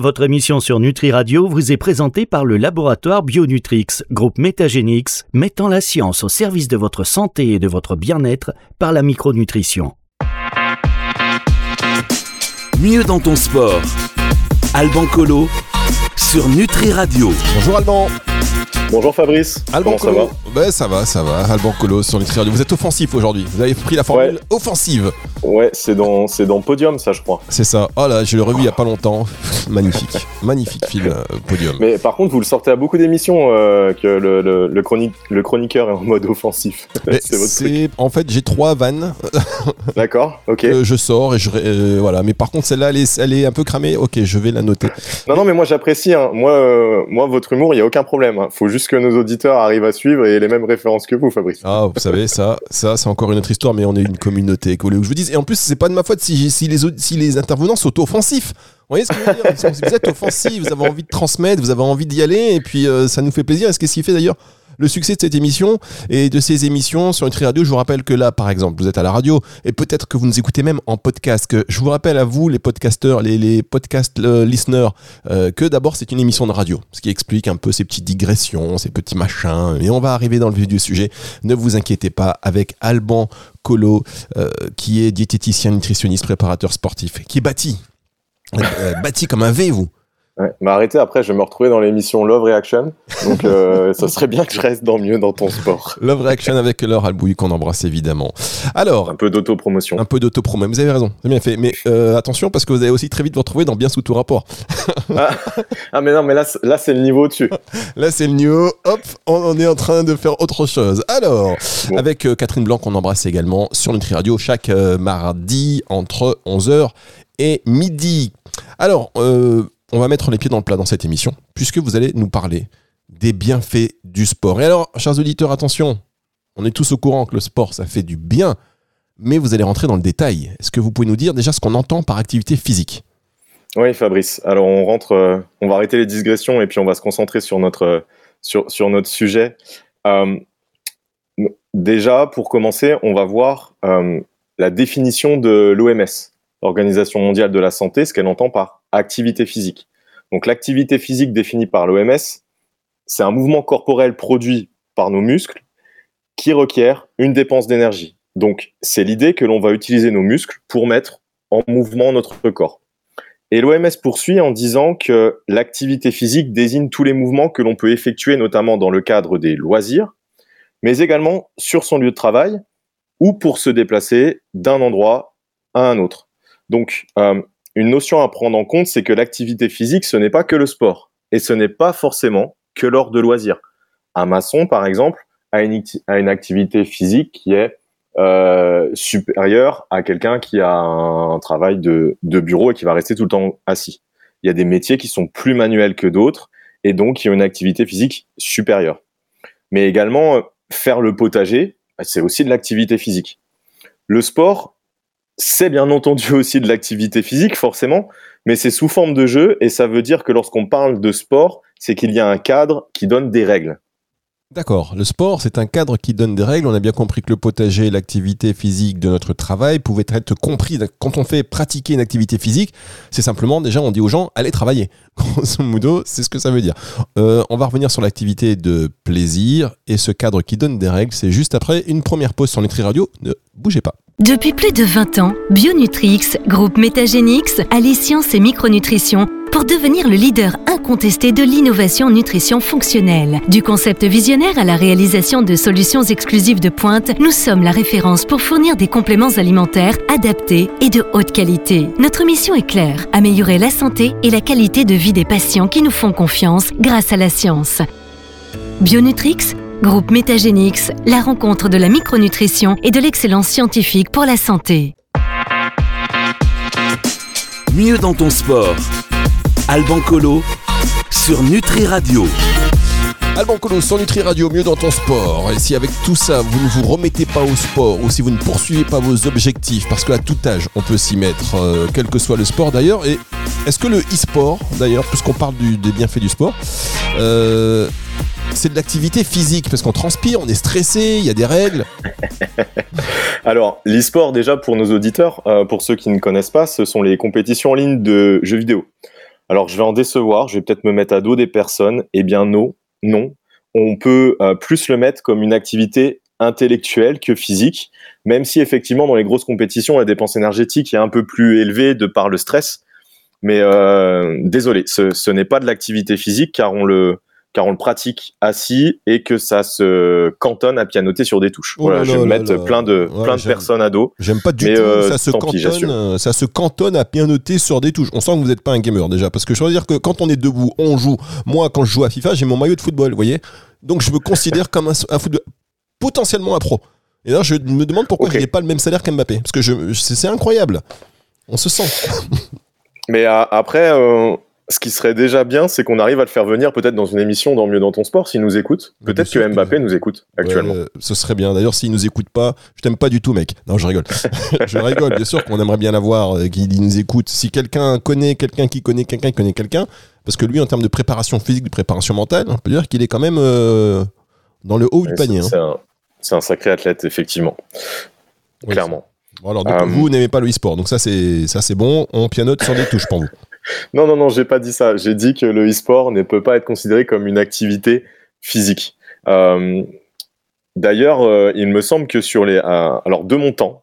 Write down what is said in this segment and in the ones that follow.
Votre émission sur Nutri Radio vous est présentée par le laboratoire Bionutrix, groupe Métagénix, mettant la science au service de votre santé et de votre bien-être par la micronutrition. Mieux dans ton sport. Alban Colo sur Nutri Radio. Bonjour Alban. Bonjour Fabrice. Alban Comment ça va Ben, ça va, ça va. Alban Colo sur Nutri. Vous êtes offensif aujourd'hui. Vous avez pris la formule Ouais. offensive. Ouais, c'est dans, c'est dans Podium, ça, je crois. C'est ça. Oh là, je l'ai revu il y a pas longtemps. Magnifique. Magnifique film euh, Podium. Mais par contre, vous le sortez à beaucoup d'émissions euh, que le, le, le, chronique, le chroniqueur est en mode offensif. C'est votre truc. en fait j'ai trois vannes D'accord, ok. que je sors et je euh, voilà mais par contre celle-là elle est, elle est un peu cramée ok je vais la noter Non, non, mais moi j'apprécie. hein. Moi, euh, moi, votre humour, il n'y a aucun problème. hein. Faut juste que nos auditeurs arrivent à suivre et les mêmes références que vous, Fabrice. ah vous savez ça ça c'est encore une autre histoire mais on est une communauté je vous dis et en plus c'est pas de ma faute si, si les si les intervenants sont offensifs voyez ce que je veux Vous êtes offensifs, vous avez envie de transmettre, vous avez envie d'y aller, et puis euh, ça nous fait plaisir. Et ce qui fait d'ailleurs le succès de cette émission et de ces émissions sur Nutri Radio. Je vous rappelle que là, par exemple, vous êtes à la radio et peut-être que vous nous écoutez même en podcast. Je vous rappelle à vous, les podcasteurs, les, podcast euh, listeners, euh, que d'abord c'est une émission de radio, ce qui explique un peu ces petites digressions, ces petits machins. Et on va arriver dans le vif du sujet. Ne vous inquiétez pas avec Alban Colo, qui est diététicien, nutritionniste, préparateur sportif, qui est bâti. Euh, bâti comme un V, vous. Ouais. Mais arrêtez, après, je vais me retrouver dans l'émission Love Reaction. Donc, euh, ça serait bien que je reste dans mieux dans ton sport. Love Reaction avec Laure Albouy qu'on embrasse évidemment. Alors, Un peu d'autopromotion. un peu d'autopromo. Vous avez raison, c'est bien fait. Mais euh, attention parce que vous allez aussi très vite vous retrouver dans Bien sous tout rapport. Ah, ah, mais non, mais là, c'est- là c'est le niveau au-dessus. Là, c'est le new. Hop, on, est en train de faire autre chose. Alors, Bon. avec euh, Catherine Blanc qu'on embrasse également sur Nutri Radio chaque mardi entre 11h et midi. Alors, euh, on va mettre les pieds dans le plat dans cette émission puisque vous allez nous parler des bienfaits du sport. Et alors, chers auditeurs, attention, on est tous au courant que le sport, ça fait du bien, mais vous allez rentrer dans le détail. Est-ce que vous pouvez nous dire déjà ce qu'on entend par activité physique Oui, Fabrice. Alors, on rentre, euh, on va arrêter les digressions et puis on va se concentrer sur notre, euh, sujet. Déjà, pour commencer, on va voir la définition de l'OMS, l'Organisation mondiale de la santé, ce qu'elle entend par activité physique. Donc, l'activité physique définie par l'OMS, c'est un mouvement corporel produit par nos muscles qui requiert une dépense d'énergie. Donc, c'est l'idée que l'on va utiliser nos muscles pour mettre en mouvement notre corps. Et l'OMS poursuit en disant que l'activité physique désigne tous les mouvements que l'on peut effectuer, notamment dans le cadre des loisirs, mais également sur son lieu de travail ou pour se déplacer d'un endroit à un autre. Donc, euh, une notion à prendre en compte, c'est que l'activité physique, ce n'est pas que le sport, et ce n'est pas forcément que lors de loisirs. Un maçon, par exemple, a une, activité physique qui est euh, supérieur à quelqu'un qui a un travail de, bureau et qui va rester tout le temps assis. Il y a des métiers qui sont plus manuels que d'autres et donc qui ont une activité physique supérieure. Mais également, euh, faire le potager, c'est aussi de l'activité physique. Le sport, c'est bien entendu aussi de l'activité physique, forcément, mais c'est sous forme de jeu et ça veut dire que lorsqu'on parle de sport, c'est qu'il y a un cadre qui donne des règles. D'accord, le sport, c'est un cadre qui donne des règles. On a bien compris que le potager, l'activité physique de notre travail pouvait être compris. Quand on fait pratiquer une activité physique, c'est simplement, déjà, on dit aux gens, allez travailler. Grosso modo, c'est ce que ça veut dire. Euh, on va revenir sur l'activité de plaisir et ce cadre qui donne des règles, c'est juste après une première pause sur Nutri Radio. Ne bougez pas. Depuis plus de 20 ans, Bionutrix, groupe Métagénix, allie science et micronutrition pour devenir le leader incontesté de l'innovation nutrition fonctionnelle. Du concept visionnaire à la réalisation de solutions exclusives de pointe, nous sommes la référence pour fournir des compléments alimentaires adaptés et de haute qualité. Notre mission est claire, améliorer la santé et la qualité de vie des patients qui nous font confiance grâce à la science. Bionutrix, groupe Métagénix, la rencontre de la micronutrition et de l'excellence scientifique pour la santé. Mieux dans ton sport. Alban Colo sur Nutri Radio. Alban Colo sur Nutri Radio, mieux dans ton sport. Et si avec tout ça, vous ne vous remettez pas au sport ou si vous ne poursuivez pas vos objectifs, parce qu'à tout âge, on peut s'y mettre, euh, quel que soit le sport d'ailleurs. Et est-ce que le e-sport, d'ailleurs, puisqu'on parle du- des bienfaits du sport, euh, c'est de l'activité physique Parce qu'on transpire, on est stressé, il y a des règles. Alors, l'e-sport, déjà, pour nos auditeurs, euh, pour ceux qui ne connaissent pas, ce sont les compétitions en ligne de jeux vidéo. Alors, je vais en décevoir, je vais peut-être me mettre à dos des personnes. Eh bien, non, non. On peut euh, plus le mettre comme une activité intellectuelle que physique, même si effectivement dans les grosses compétitions la dépense énergétique est un peu plus élevée de par le stress. Mais euh, désolé, ce, ce n'est pas de l'activité physique car on le car on le pratique assis et que ça se cantonne à pianoter sur des touches. Oh voilà, là je vais là mettre là. plein de Ouais, plein de j'aime. personnes à dos. J'aime pas du tout. euh, ça, se pis, cantonne, euh, ça se cantonne à bien noter sur des touches. On sent que vous n'êtes pas un gamer déjà. Parce que je veux dire que quand on est debout, on joue. Moi, quand je joue à FIFA, j'ai mon maillot de football, vous voyez Donc je me considère comme un, un football, potentiellement un pro. Et là, je me demande pourquoi je n'ai pas le même salaire qu'Mbappé. Parce que je, c'est incroyable. On se sent. Mais euh, après, euh, ce qui serait déjà bien, c'est qu'on arrive à le faire venir peut-être dans une émission dans Mieux dans ton sport s'il nous écoute. Mais Peut-être que Mbappé nous écoute actuellement. Ouais, ce serait bien. D'ailleurs, s'il nous écoute pas, je t'aime pas du tout, mec. Non, je rigole. je rigole. Bien sûr qu'on aimerait bien l'avoir, euh, qu'il nous écoute. Si quelqu'un connaît quelqu'un qui connaît quelqu'un qui connaît quelqu'un, parce que lui, en termes de préparation physique, de préparation mentale, on peut dire qu'il est quand même euh, dans le haut du panier. c'est- hein. C'est un, sacré athlète, effectivement. Oui, Clairement. Bon, alors, donc, Euh, vous n'aimez pas le e-sport, donc ça c'est ça c'est bon. On pianote sur des touches pour vous. Non, non, non, j'ai pas dit ça. J'ai dit que le e-sport ne peut pas être considéré comme une activité physique. Euh, D'ailleurs, euh, il me semble que sur les. euh, alors, de mon temps,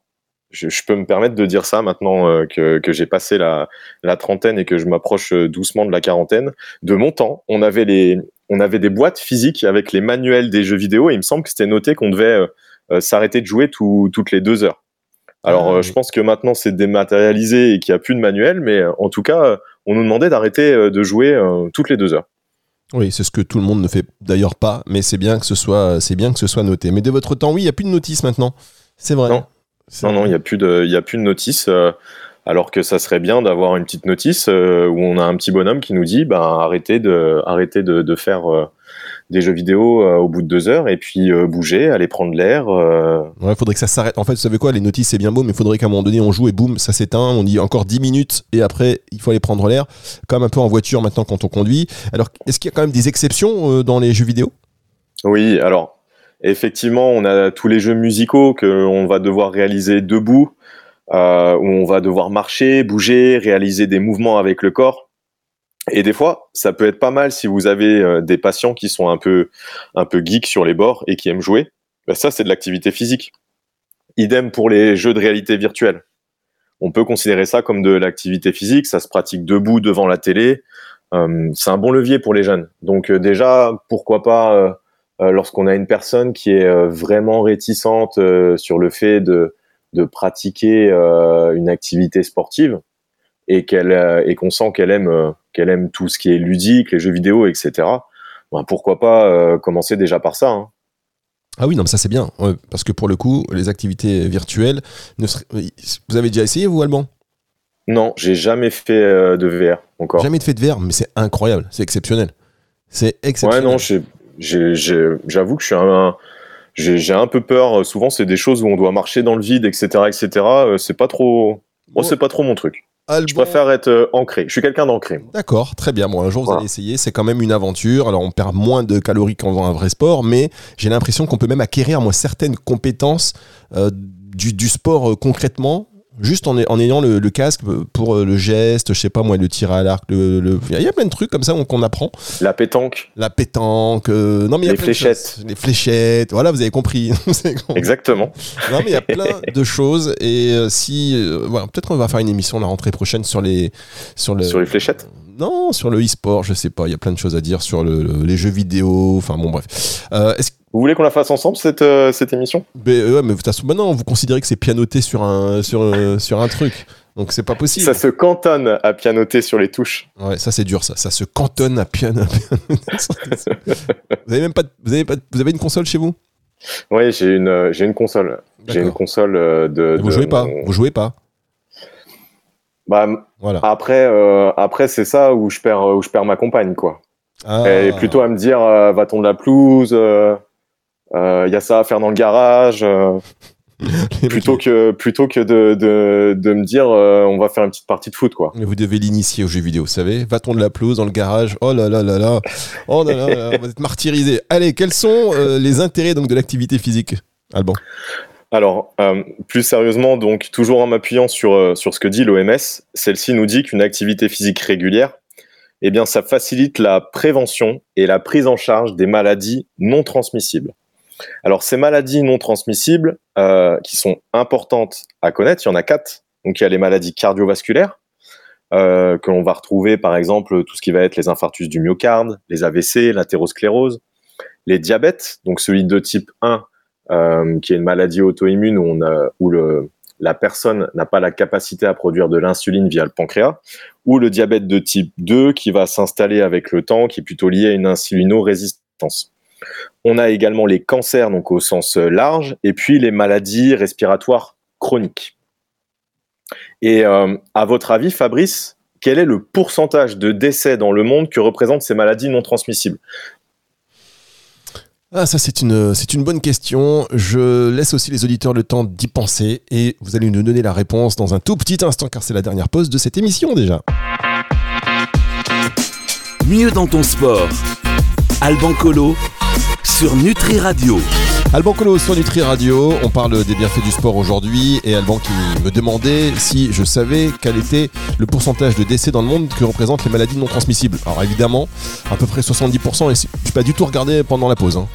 je, je peux me permettre de dire ça maintenant que, que j'ai passé la, la trentaine et que je m'approche doucement de la quarantaine. De mon temps, on avait, les, on avait des boîtes physiques avec les manuels des jeux vidéo et il me semble que c'était noté qu'on devait s'arrêter de jouer tout- toutes les deux heures. Alors, Ah, oui. je pense que maintenant c'est dématérialisé et qu'il n'y a plus de manuel, mais en tout cas, on nous demandait d'arrêter euh, de jouer euh, toutes les deux heures. Oui, c'est ce que tout le monde ne fait d'ailleurs pas, mais c'est bien que ce soit c'est bien que ce soit noté. Mais de votre temps, oui, il y a plus de notice maintenant. C'est vrai. Non. Non, non, il n'y a, plus de- il y a plus de notice, euh, alors que ça serait bien d'avoir une petite notice euh, où on a un petit bonhomme qui nous dit ben, arrêtez, de, arrêtez de, de faire euh, des jeux vidéo euh, au bout de deux heures et puis euh, bouger, aller prendre l'air. euh, Ouais, faudrait que ça s'arrête. En fait, vous savez quoi, les notices c'est bien beau, mais il faudrait qu'à un moment donné on joue et boum, ça s'éteint. On dit encore 10 minutes et après il faut aller prendre l'air, comme un peu en voiture maintenant quand on conduit. Alors, est-ce qu'il y a quand même des exceptions euh, dans les jeux vidéo? Oui, alors effectivement, on a tous les jeux musicaux que on va devoir réaliser debout, euh, où on va devoir marcher, bouger, réaliser des mouvements avec le corps. Et des fois, ça peut être pas mal si vous avez euh, des patients qui sont un peu un peu geeks sur les bords et qui aiment jouer. Ben ça, c'est de l'activité physique. Idem pour les jeux de réalité virtuelle. On peut considérer ça comme de l'activité physique. Ça se pratique debout devant la télé. Euh, c'est un bon levier pour les jeunes. Donc euh, déjà, pourquoi pas lorsqu'on a une personne qui est vraiment réticente sur le fait de, de pratiquer une activité sportive et qu'elle euh, et qu'on sent qu'elle aime euh, qu'elle aime tout ce qui est ludique, les jeux vidéo, etc. Ben, pourquoi pas euh, commencer déjà par ça. hein. Ah oui, non, mais ça c'est bien, ouais, parce que pour le coup, les activités virtuelles, ne vous avez déjà essayé vous, Alban? Non, j'ai jamais fait euh, de VR encore. Jamais de fait de verre, mais c'est incroyable, c'est exceptionnel. C'est Ouais, exceptionnel. non, j'ai- j'ai- j'avoue que je suis un, j'ai un peu peur. Souvent, c'est des choses où on doit marcher dans le vide, etc., etc. C'est pas trop, Bon, c'est pas trop mon truc. Je préfère être euh, ancré. Je suis quelqu'un d'ancré. D'accord, très bien. Bon, un jour vous Voilà. allez essayer. C'est quand même une aventure. Alors on perd moins de calories qu'en faisant un vrai sport, mais j'ai l'impression qu'on peut même acquérir moi certaines compétences euh, du, du sport euh, concrètement. Juste en, en ayant le, le casque pour euh, le geste, je sais pas moi, le tir à l'arc, le, le- il y a plein de trucs comme ça qu'on apprend. La pétanque, La pétanque, euh, non mais il y a Les plein de fléchettes. choses. les fléchettes, voilà, vous avez compris. Vous avez compris. exactement. Non, mais il y a plein de choses. Et euh, si. euh, voilà, peut-être qu'on va faire une émission la rentrée prochaine sur les. Sur, le, Sur les fléchettes Non, sur le e-sport, je sais pas. Il y a plein de choses à dire sur le- le- les jeux vidéo. Enfin, bon, bref. Euh, est-ce Vous voulez qu'on la fasse ensemble cette euh, cette émission? Mais, euh, ouais, mais de toute façon, maintenant, vous considérez que c'est pianoté sur un, sur, euh, sur un truc. Donc, c'est pas possible. Ça se cantonne à pianoter sur les touches. Ouais, ça, c'est dur, ça. Ça se cantonne à piano. vous avez même pas, de- vous avez pas, de- vous avez une console chez vous? Oui, j'ai une j'ai une console. J'ai une console de. Vous jouez pas? Vous jouez pas? Bah, Voilà. après euh, après c'est ça où je perds où je perds ma compagne quoi. Ah. Et plutôt à me dire euh, va-t-on de la pelouse il y a ça à faire dans le garage euh, plutôt que plutôt que de, de, de me dire euh, on va faire une petite partie de foot quoi Mais Vous devez l'initier aux jeux vidéo, vous savez. Va-t-on de la pelouse dans le garage? Oh là là là là. Oh là là, là, on va être martyrisé. Allez, quels sont euh, les intérêts donc de l'activité physique, Alban? Alors euh, plus sérieusement donc toujours en m'appuyant sur euh, sur ce que dit l'OMS celle-ci nous dit qu'une activité physique régulière eh bien, ça facilite la prévention et la prise en charge des maladies non transmissibles. Alors, ces maladies non transmissibles, euh, qui sont importantes à connaître, il y en a quatre. Donc, il y a les maladies cardiovasculaires, euh, que l'on va retrouver, par exemple, tout ce qui va être les infarctus du myocarde, les AVC, l'athérosclérose, les diabètes, donc celui de type 1, euh, qui est une maladie auto-immune où, la personne n'a pas la capacité à produire de l'insuline via le pancréas, ou le diabète de type 2 qui va s'installer avec le temps, qui est plutôt lié à une insulino-résistance. On a également les cancers, donc au sens large, et puis les maladies respiratoires chroniques. Et euh, à votre avis, Fabrice, quel est le pourcentage de décès dans le monde que représentent ces maladies non transmissibles? Ah, ça, c'est une, c'est une bonne question. Je laisse aussi les auditeurs le temps d'y penser et vous allez nous donner la réponse dans un tout petit instant car c'est la dernière pause de cette émission déjà. Mieux dans ton sport. Alban Colo sur Nutri Radio. Alban Colo sur Nutri Radio, on parle des bienfaits du sport aujourd'hui et Alban qui me demandait si je savais quel était le pourcentage de décès dans le monde que représentent les maladies non transmissibles. Alors évidemment, à peu près 70% et je pas du tout regardé pendant la pause. Hein.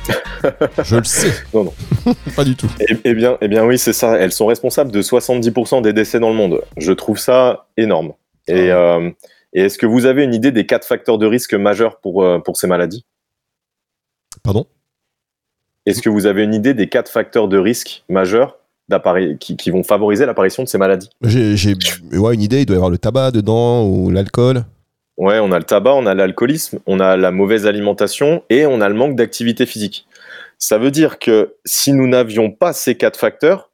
je le sais. Non, non. pas du tout. Eh, eh, bien, eh bien oui, c'est ça. Elles sont responsables de 70% des décès dans le monde. Je trouve ça énorme. Et, ah euh, et est-ce que vous avez une idée des quatre facteurs de risque majeurs pour, euh, pour ces maladies? Pardon? Est-ce que vous avez une idée des quatre facteurs de risque majeurs qui, qui, vont favoriser l'apparition de ces maladies? J'ai ouais, une idée, il doit y avoir le tabac dedans ou l'alcool. Ouais, on a le tabac, on a l'alcoolisme, on a la mauvaise alimentation et on a le manque d'activité physique. Ça veut dire que si nous n'avions pas ces quatre facteurs,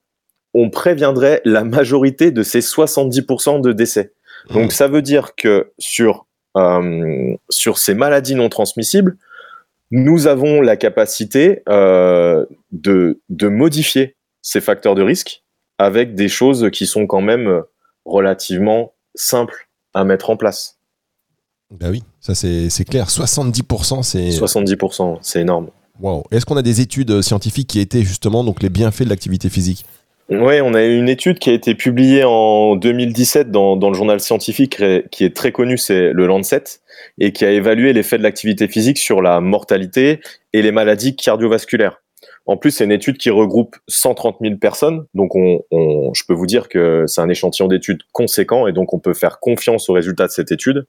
on préviendrait la majorité de ces 70% de décès. Donc mmh. ça veut dire que sur, euh, sur ces maladies non transmissibles, nous avons la capacité euh, de, de, modifier ces facteurs de risque avec des choses qui sont quand même relativement simples à mettre en place. Ben oui, ça c'est clair. 70%, c'est... 70%, c'est énorme. Wow. Est-ce qu'on a des études scientifiques qui étaient justement donc les bienfaits de l'activité physique? Oui, on a une étude qui a été publiée en 2017 dans, dans le journal scientifique qui est très connu, c'est le Lancet, et qui a évalué l'effet de l'activité physique sur la mortalité et les maladies cardiovasculaires. En plus, c'est une étude qui regroupe 130 000 personnes, donc on, on, je peux vous dire que c'est un échantillon d'études conséquent, et donc on peut faire confiance aux résultats de cette étude.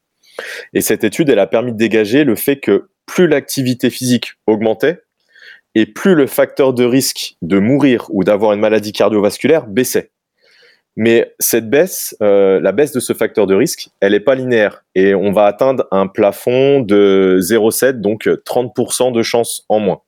Et cette étude, elle a permis de dégager le fait que plus l'activité physique augmentait, et plus le facteur de risque de mourir ou d'avoir une maladie cardiovasculaire baissait. Mais cette baisse, euh, la baisse de ce facteur de risque, elle n'est pas linéaire et on va atteindre un plafond de 0,7, donc 30% de chance en moins.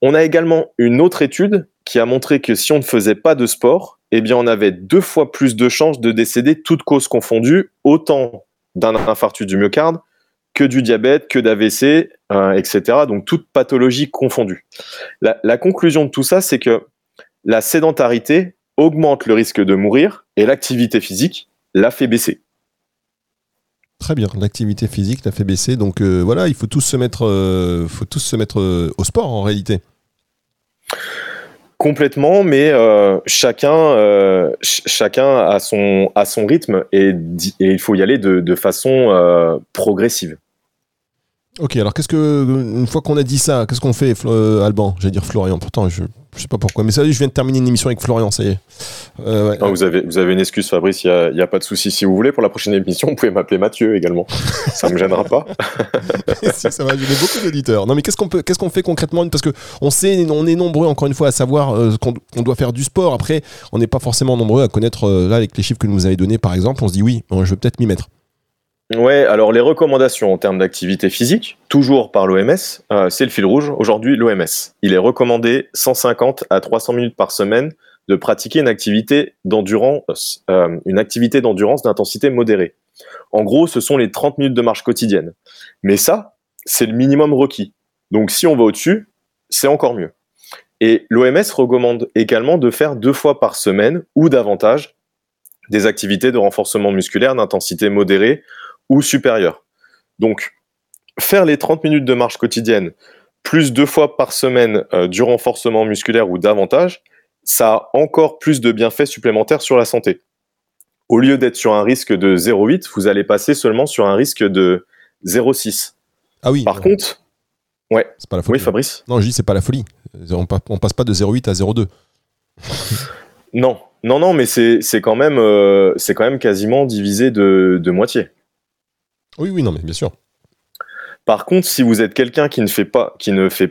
On a également une autre étude qui a montré que si on ne faisait pas de sport, eh on avait deux fois plus de chances de décéder, toutes causes confondues, autant d'un infarctus du myocarde que du diabète, que d'AVC, euh, etc. Donc toute pathologie confondue. La, conclusion de tout ça, c'est que la sédentarité augmente le risque de mourir et l'activité physique la fait baisser. Très bien, l'activité physique la fait baisser. Donc euh, voilà, il faut tous se mettre, euh, faut tous se mettre au sport en réalité. Complètement, mais chacun, chacun a son, a son rythme et, il faut y aller de, de façon progressive. Ok, alors qu'est-ce que une fois qu'on a dit ça, qu'est-ce qu'on fait, euh, Alban? J'allais dire Florian. Pourtant, je je sais pas pourquoi, mais ça, je viens de terminer une émission avec Florian, ça y est. Euh, vous avez vous avez une excuse, Fabrice. Il y a, pas de souci. Si vous voulez pour la prochaine émission, vous pouvez m'appeler Mathieu également. ça me gênera pas. si, ça va gêner beaucoup d'auditeurs. Non, mais qu'est-ce qu'on peut, qu'est-ce qu'on fait concrètement? Parce que on sait, on est nombreux encore une fois à savoir euh, qu'on doit faire du sport. Après, on n'est pas forcément nombreux à connaître là avec les chiffres que vous avez donnés, par exemple. On se dit oui, je vais peut-être m'y mettre. Ouais, alors les recommandations en termes d'activité physique, toujours par l'OMS, euh, c'est le fil rouge. Aujourd'hui, l'OMS, il est recommandé 150 à 300 minutes par semaine de pratiquer une activité d'endurance, euh, une activité d'endurance d'intensité modérée. En gros, ce sont les 30 minutes de marche quotidienne. Mais ça, c'est le minimum requis. Donc si on va au-dessus, c'est encore mieux. Et l'OMS recommande également de faire deux fois par semaine ou davantage des activités de renforcement musculaire d'intensité modérée ou supérieur. Donc, faire les 30 minutes de marche quotidienne, plus deux fois par semaine euh, du renforcement musculaire ou davantage, ça a encore plus de bienfaits supplémentaires sur la santé. Au lieu d'être sur un risque de 0,8, vous allez passer seulement sur un risque de 0,6. Ah oui. Par contre, ouais. C'est pas la folie. Oui, Fabrice Non, je dis c'est pas la folie. On, pa- on passe pas de 0,8 à 0,2. Non, non, non, mais c'est c'est quand, même, euh, c'est quand même quasiment divisé de, de moitié. Oui, oui, non, mais bien sûr. Par contre, si vous êtes quelqu'un qui ne fait pas,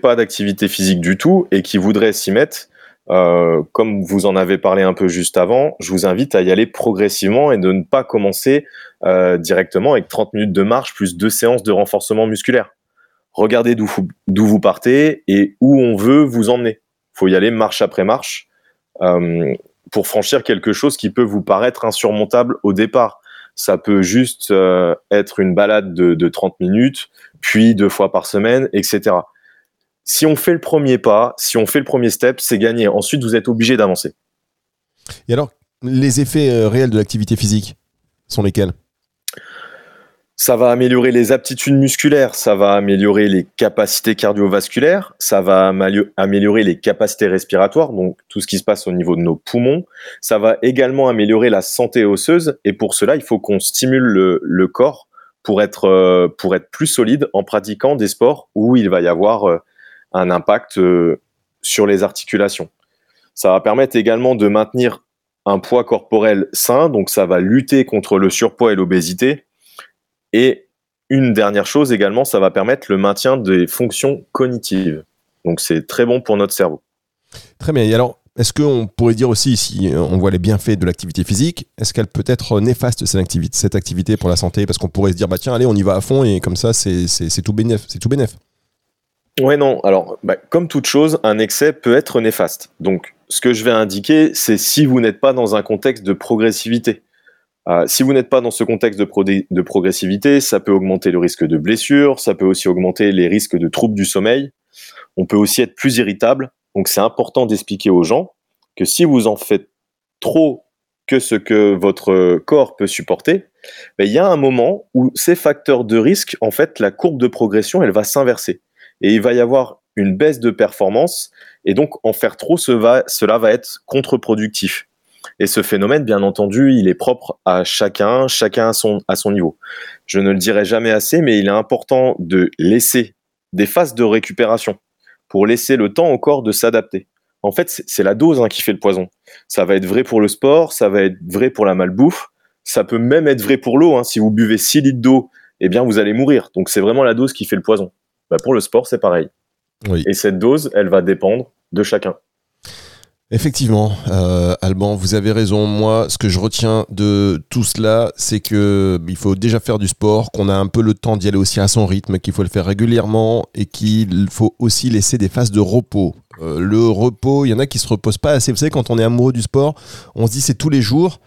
pas d'activité physique du tout et qui voudrait s'y mettre, euh, comme vous en avez parlé un peu juste avant, je vous invite à y aller progressivement et de ne pas commencer euh, directement avec 30 minutes de marche plus deux séances de renforcement musculaire. Regardez d'où vous, partez et où on veut vous emmener. faut y aller marche après marche euh, pour franchir quelque chose qui peut vous paraître insurmontable au départ. Ça peut juste euh, être une balade de, de 30 minutes, puis deux fois par semaine, etc. Si on fait le premier pas, si on fait le premier step, c'est gagné. Ensuite, vous êtes obligé d'avancer. Et alors, les effets euh, réels de l'activité physique sont lesquels? Ça va améliorer les aptitudes musculaires, ça va améliorer les capacités cardiovasculaires, ça va améliorer les capacités respiratoires, donc tout ce qui se passe au niveau de nos poumons. Ça va également améliorer la santé osseuse, et pour cela, il faut qu'on stimule le, le corps pour être, euh, pour être plus solide en pratiquant des sports où il va y avoir euh, un impact euh, sur les articulations. Ça va permettre également de maintenir un poids corporel sain, donc ça va lutter contre le surpoids et l'obésité. Et une dernière chose également, ça va permettre le maintien des fonctions cognitives. Donc c'est très bon pour notre cerveau. Très bien. Et alors, est-ce qu'on pourrait dire aussi, si on voit les bienfaits de l'activité physique, est-ce qu'elle peut être néfaste, cette activité, cette activité pour la santé? Parce qu'on pourrait se dire, bah tiens, allez, on y va à fond, et comme ça, c'est tout bénéf. C'est tout bénéf. Ouais, non. Alors, bah, comme toute chose, un excès peut être néfaste. Donc, ce que je vais indiquer, c'est si vous n'êtes pas dans un contexte de progressivité. Euh, si vous n'êtes pas dans ce contexte de, progressivité, ça peut augmenter le risque de blessure, ça peut aussi augmenter les risques de troubles du sommeil. On peut aussi être plus irritable. Donc, c'est important d'expliquer aux gens que si vous en faites trop que ce que votre corps peut supporter, ben, il y a un moment où ces facteurs de risque, en fait, la courbe de progression, elle va s'inverser et il va y avoir une baisse de performance et donc en faire trop cela va être contre-productif. Et ce phénomène, bien entendu, il est propre à chacun, chacun à son, à son niveau. Je ne le dirai jamais assez, mais il est important de laisser des phases de récupération pour laisser le temps au corps de s'adapter. En fait, c'est la dose hein, qui fait le poison. Ça va être vrai pour le sport, ça va être vrai pour la malbouffe, ça peut même être vrai pour l'eau. hein. Si vous buvez 6 litres d'eau, eh bien, vous allez mourir. Donc, c'est vraiment la dose qui fait le poison. Bah, pour le sport, c'est pareil. Oui. Et cette dose, elle va dépendre de chacun. Effectivement, euh, Alban, vous avez raison. Moi, ce que je retiens de tout cela, c'est que il faut déjà faire du sport, qu'on a un peu le temps d'y aller aussi à son rythme, qu'il faut le faire régulièrement et qu'il faut aussi laisser des phases de repos. Euh, le repos, il y en a qui se reposent pas assez. Vous savez, quand on est amoureux du sport, on se dit c'est tous les jours.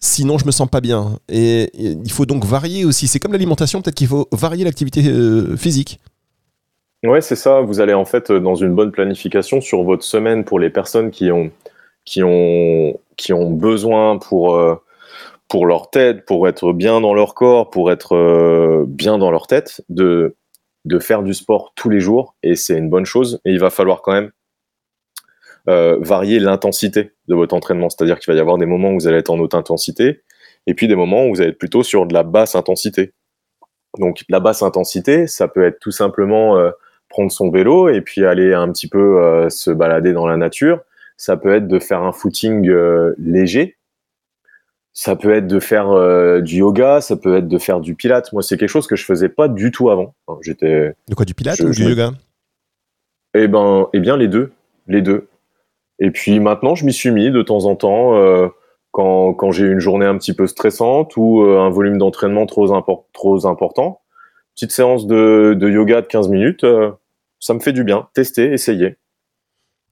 Sinon, je me sens pas bien. Et, il faut donc varier aussi. C'est comme l'alimentation, peut-être qu'il faut varier l'activité euh, physique. Ouais, c'est ça. Vous allez en fait euh, dans une bonne planification sur votre semaine pour les personnes qui ont, qui ont, qui ont besoin pour, euh, pour leur tête, pour être bien dans leur corps, pour être euh, bien dans leur tête, de, de faire du sport tous les jours. Et c'est une bonne chose. Et il va falloir quand même varier l'intensité de votre entraînement. C'est-à-dire qu'il va y avoir des moments où vous allez être en haute intensité et puis des moments où vous allez être plutôt sur de la basse intensité. Donc la basse intensité, ça peut être tout simplement prendre son vélo et puis aller un petit peu euh, se balader dans la nature. Ça peut être de faire un footing euh, léger. Ça peut être de faire euh, du yoga, ça peut être de faire du pilates. Moi, c'est quelque chose que je faisais pas du tout avant. Enfin, J'étais De quoi, du pilates Je- ou du yoga? Eh ben, eh bien, les deux, les deux. Et puis maintenant, je m'y suis mis de temps en temps quand, quand j'ai une journée un petit peu stressante ou un volume d'entraînement trop, impor- trop important. Petite séance de, de yoga de 15 minutes, euh, ça me fait du bien. Tester, essayer.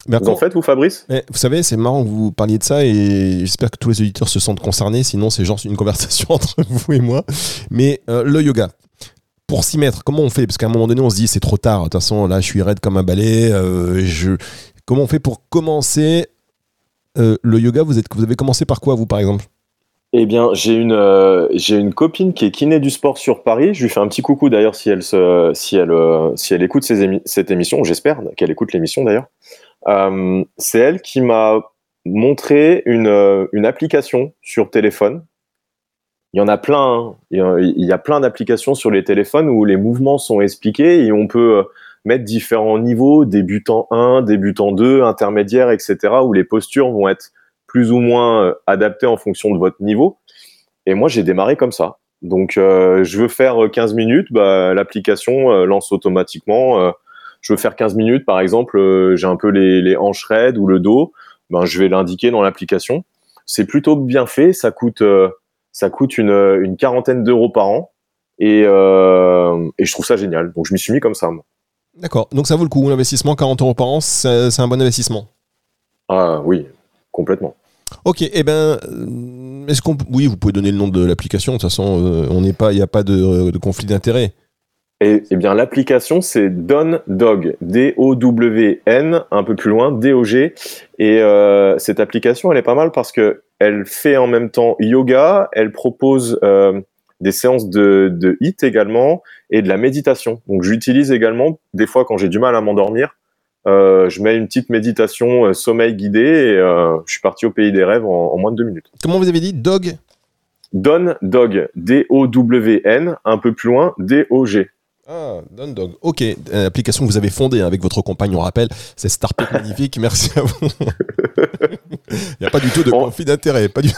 Mais Vous en faites, vous, Fabrice? Mais vous savez, c'est marrant que vous parliez de ça et j'espère que tous les auditeurs se sentent concernés. Sinon, c'est genre une conversation entre vous et moi. Mais euh, le yoga, pour s'y mettre, comment on fait? Parce qu'à un moment donné, on se dit c'est trop tard. De toute façon, là, je suis raide comme un balai. euh, je... Comment on fait pour commencer euh, le yoga? Vous, êtes, vous avez commencé par quoi, vous, par exemple? Eh bien, j'ai une, euh, une copine qui est kiné du sport sur Paris. Je lui fais un petit coucou d'ailleurs si elle, si elle, euh, si elle écoute cette émission. J'espère qu'elle écoute l'émission d'ailleurs. Euh, c'est elle qui m'a montré une, une application sur téléphone il y en a plein. hein. Il y a- plein d'applications sur les téléphones où les mouvements sont expliqués et on peut mettre différents niveaux, débutant 1, débutant 2, intermédiaire, etc., où les postures vont être plus ou moins euh, adaptées en fonction de votre niveau. Et moi, j'ai démarré comme ça. Donc, euh, je veux faire euh, 15 minutes, bah, l'application euh, lance automatiquement. euh, je veux faire 15 minutes, par exemple, euh, j'ai un peu les, les hanches raides ou le dos, ben, je vais l'indiquer dans l'application. C'est plutôt bien fait, ça coûte, euh, ça coûte une, une quarantaine d'euros par an. Et, euh, et je trouve ça génial. Donc, je m'y suis mis comme ça. D'accord. Donc ça vaut le coup. L'investissement, 40 euros par an, c'est c'est un bon investissement. Ah oui, complètement. Ok, eh ben, euh, est-ce qu'on, oui, vous pouvez donner le nom de l'application. De toute façon, euh, on n'est pas, il n'y a pas de, de conflit d'intérêt. Et, eh bien, l'application, c'est Don Dog, D-O-W-N, un peu plus loin, D-O-G. Et euh, cette application, elle est pas mal parce que elle fait en même temps yoga, elle propose euh, des séances de, de HIIT également et de la méditation. Donc, j'utilise également, des fois, quand j'ai du mal à m'endormir, euh, je mets une petite méditation euh, sommeil guidé et euh, je suis parti au pays des rêves en, en moins de deux minutes. Comment vous avez dit, dog? Don Dog, D-O-W-N, un peu plus loin, D-O-G. Ah, Don Dog. Ok, euh, application que vous avez fondée hein, avec votre compagne, on rappelle. C'est Startup magnifique. Merci à vous. Il n'y a pas du tout de conflit d'intérêt. Pas du.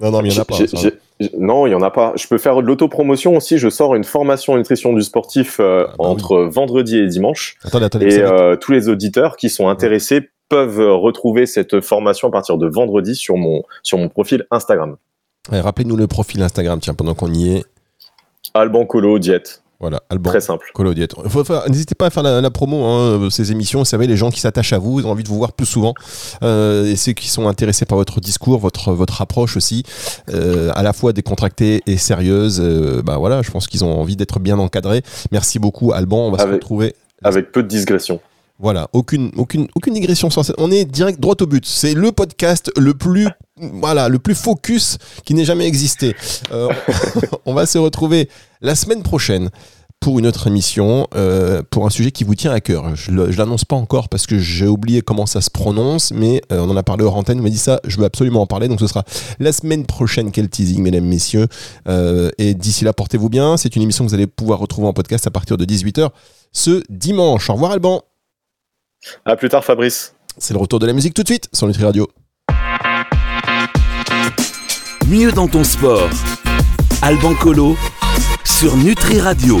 Non, non, mais il n'y en a pas. Ça. non, il y en a pas. Je peux faire de l'autopromotion aussi. Je sors une formation nutrition du sportif euh, Ah bah oui. entre vendredi et dimanche. Attendez, attendez. Et euh, tous les auditeurs qui sont intéressés peuvent euh, retrouver cette formation à partir de vendredi sur mon, sur mon profil Instagram. Rappelez-nous le profil Instagram, tiens, pendant qu'on y est. Alban Colo Diète. Voilà, Alban. Très simple. N'hésitez pas à faire la, la promo, hein, ces émissions. Vous savez, les gens qui s'attachent à vous, ils ont envie de vous voir plus souvent. Euh, et ceux qui sont intéressés par votre discours, votre, votre approche aussi, euh, à la fois décontractée et sérieuse, euh, bah voilà, je pense qu'ils ont envie d'être bien encadrés. Merci beaucoup, Alban. On va se retrouver. Avec peu de digression. Voilà, aucune, aucune, aucune digression sans On est direct droit au but. C'est le podcast le plus, voilà, le plus focus qui n'ait jamais existé. Euh, on va se retrouver la semaine prochaine pour une autre émission, euh, pour un sujet qui vous tient à cœur. Je ne l'annonce pas encore parce que j'ai oublié comment ça se prononce, mais euh, on en a parlé hors antenne, on m'a dit ça, je veux absolument en parler, donc ce sera la semaine prochaine, quel teasing, mesdames, messieurs. Et d'ici là, portez-vous bien. C'est une émission que vous allez pouvoir retrouver en podcast à partir de 18h ce dimanche. Au revoir Alban. À plus tard, Fabrice. C'est le retour de la musique tout de suite sur Nutri Radio. Mieux dans ton sport. Alban Colo sur Nutri Radio.